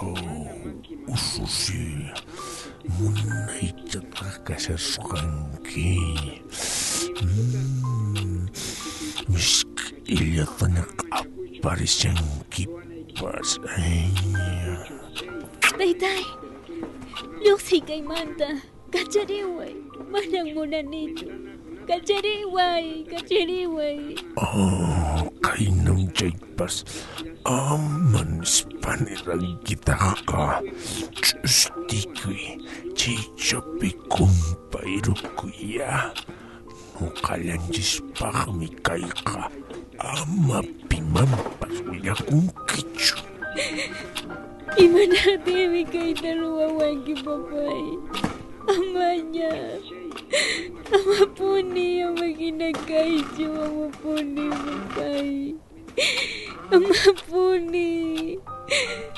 Oh, ususil. Munaitaqaqasas qanki hmm. misk'illatañaq aparishankipas eh. taytay lluqsiy kaymanta kachariway manan munanichu kachariway kachariway wai. Oh. Kainam chaypas aman spanirangitaqa ch'ustikuy chaychapi kumpayrukuya nuqallanchispaqmi kayqa ama pimanpas willakunkichu Imanatimi kayta ruwawanki, papay. Amanya. Amapuni, amakinakaychu, amapuni, papay. Amapuni.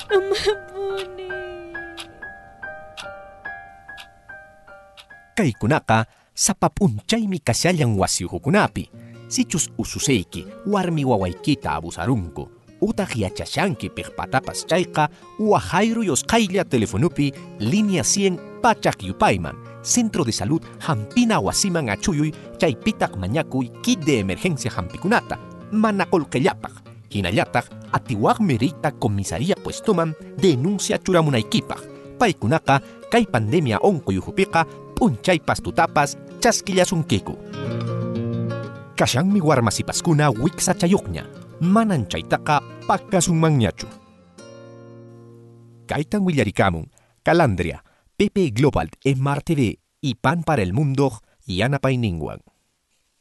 Amapuni. Kaykunaqa sapapunchaymi kashallan wasiuhukunapi. Sichus ususeyki warmi wawaykita abusarunku. Utaq yachashanki piqpatapas chayqa wahayru yosqaylla telefonupi línea 100 pachak yupayman. Centro de Salud Hampina Wasiman Achuyuy chaypitaq mañakuy kit de emergencia hampikunata. Mana qolqellapaq. Hinallataq atiwaqmi riyta comisaría puestoman denuncia churamunaykipaq. Paykunaqa kay pandemia onquyuhupiqa p'unchaypas tutapas chaskillasunkiku. Kashanmi warmasipaskuna wiksachayuqña, manan chaytaqa pakasunmanñachu. Kaytan willarikamun, Calandria, PP Global, Smart TV y Pan para el Mundo, Yanapayninguan.